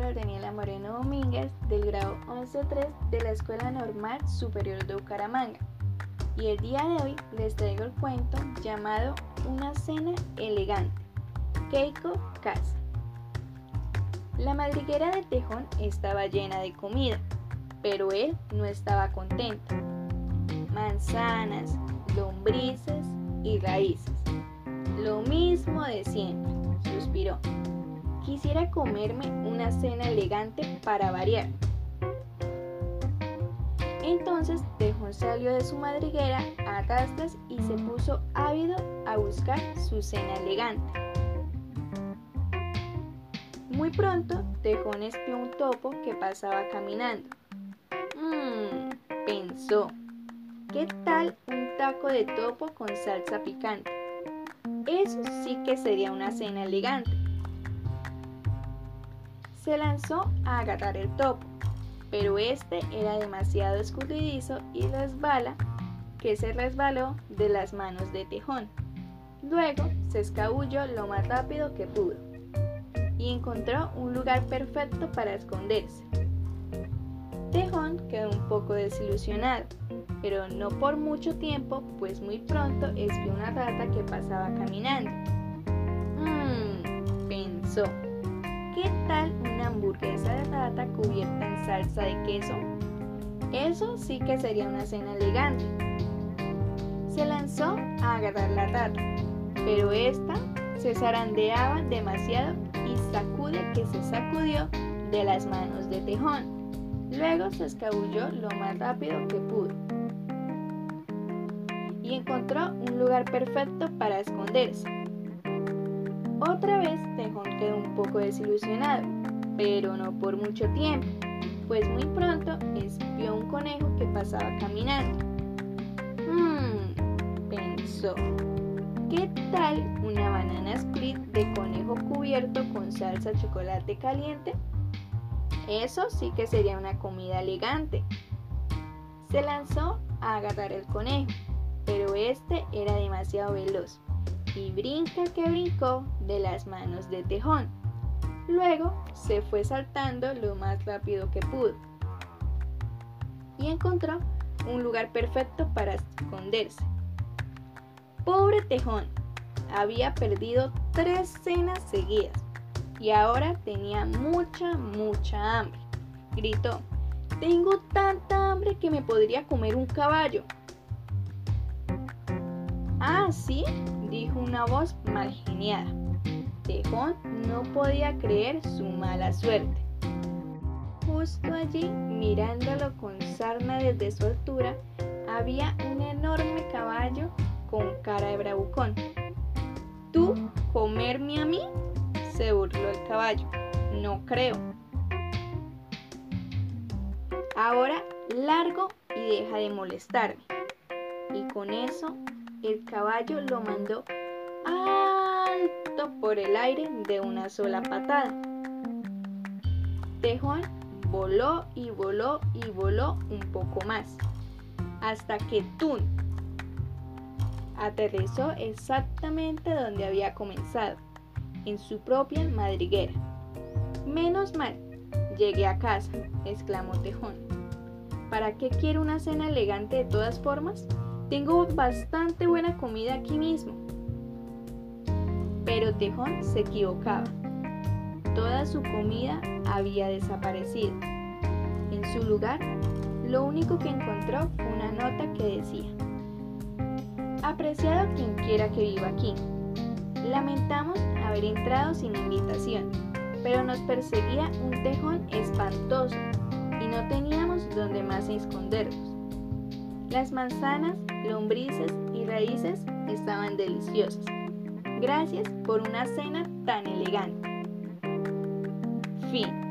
Daniela Moreno Domínguez del grado 11.3 de la Escuela Normal Superior de Bucaramanga. Y el día de hoy les traigo el cuento llamado Una cena elegante. Keiko Casa. La madriguera de Tejón estaba llena de comida, pero él no estaba contento. Manzanas, lombrices y raíces. Lo mismo de siempre, suspiró. Quisiera comerme una cena elegante para variar. Entonces Tejón salió de su madriguera a rastas y se puso ávido a buscar su cena elegante. Muy pronto Tejón espió un topo que pasaba caminando. Mmm, pensó, ¿qué tal un taco de topo con salsa picante? Eso sí que sería una cena elegante se lanzó a agarrar el topo, pero este era demasiado escurridizo y resbala que se resbaló de las manos de Tejón. Luego se escabulló lo más rápido que pudo y encontró un lugar perfecto para esconderse. Tejón quedó un poco desilusionado, pero no por mucho tiempo, pues muy pronto espió una rata que pasaba caminando. Mmm, pensó. ¿Qué tal hamburguesa de rata cubierta en salsa de queso? Eso sí que sería una cena elegante. Se lanzó a agarrar la rata, pero esta se zarandeaba demasiado y sacude que se sacudió de las manos de Tejón. Luego se escabulló lo más rápido que pudo y encontró un lugar perfecto para esconderse. Otra vez Tejón quedó un poco desilusionado, pero no por mucho tiempo, pues muy pronto espió un conejo que pasaba caminando. Mmm, pensó, ¿qué tal una banana split de conejo cubierto con salsa chocolate caliente? Eso sí que sería una comida elegante. Se lanzó a agarrar el conejo, pero este era demasiado veloz y brinca que brincó de las manos de Tejón. Luego se fue saltando lo más rápido que pudo y encontró un lugar perfecto para esconderse. Pobre Tejón, había perdido tres cenas seguidas y ahora tenía mucha, mucha hambre. Gritó, tengo tanta hambre que me podría comer un caballo. Ah, sí, dijo una voz mal geniada. Tejón no podía creer su mala suerte. Justo allí, mirándolo con sarna desde su altura, había un enorme caballo con cara de bravucón. ¿Tú comerme a mí? se burló el caballo. No creo. Ahora largo y deja de molestarme. Y con eso el caballo lo mandó por el aire de una sola patada. Tejón voló y voló y voló un poco más, hasta que Tun aterrizó exactamente donde había comenzado, en su propia madriguera. Menos mal, llegué a casa, exclamó Tejón. ¿Para qué quiero una cena elegante de todas formas? Tengo bastante buena comida aquí mismo. Pero Tejón se equivocaba. Toda su comida había desaparecido. En su lugar, lo único que encontró fue una nota que decía, Apreciado quien quiera que viva aquí. Lamentamos haber entrado sin invitación, pero nos perseguía un tejón espantoso y no teníamos donde más escondernos. Las manzanas, lombrices y raíces estaban deliciosas. Gracias por una cena tan elegante. Fin.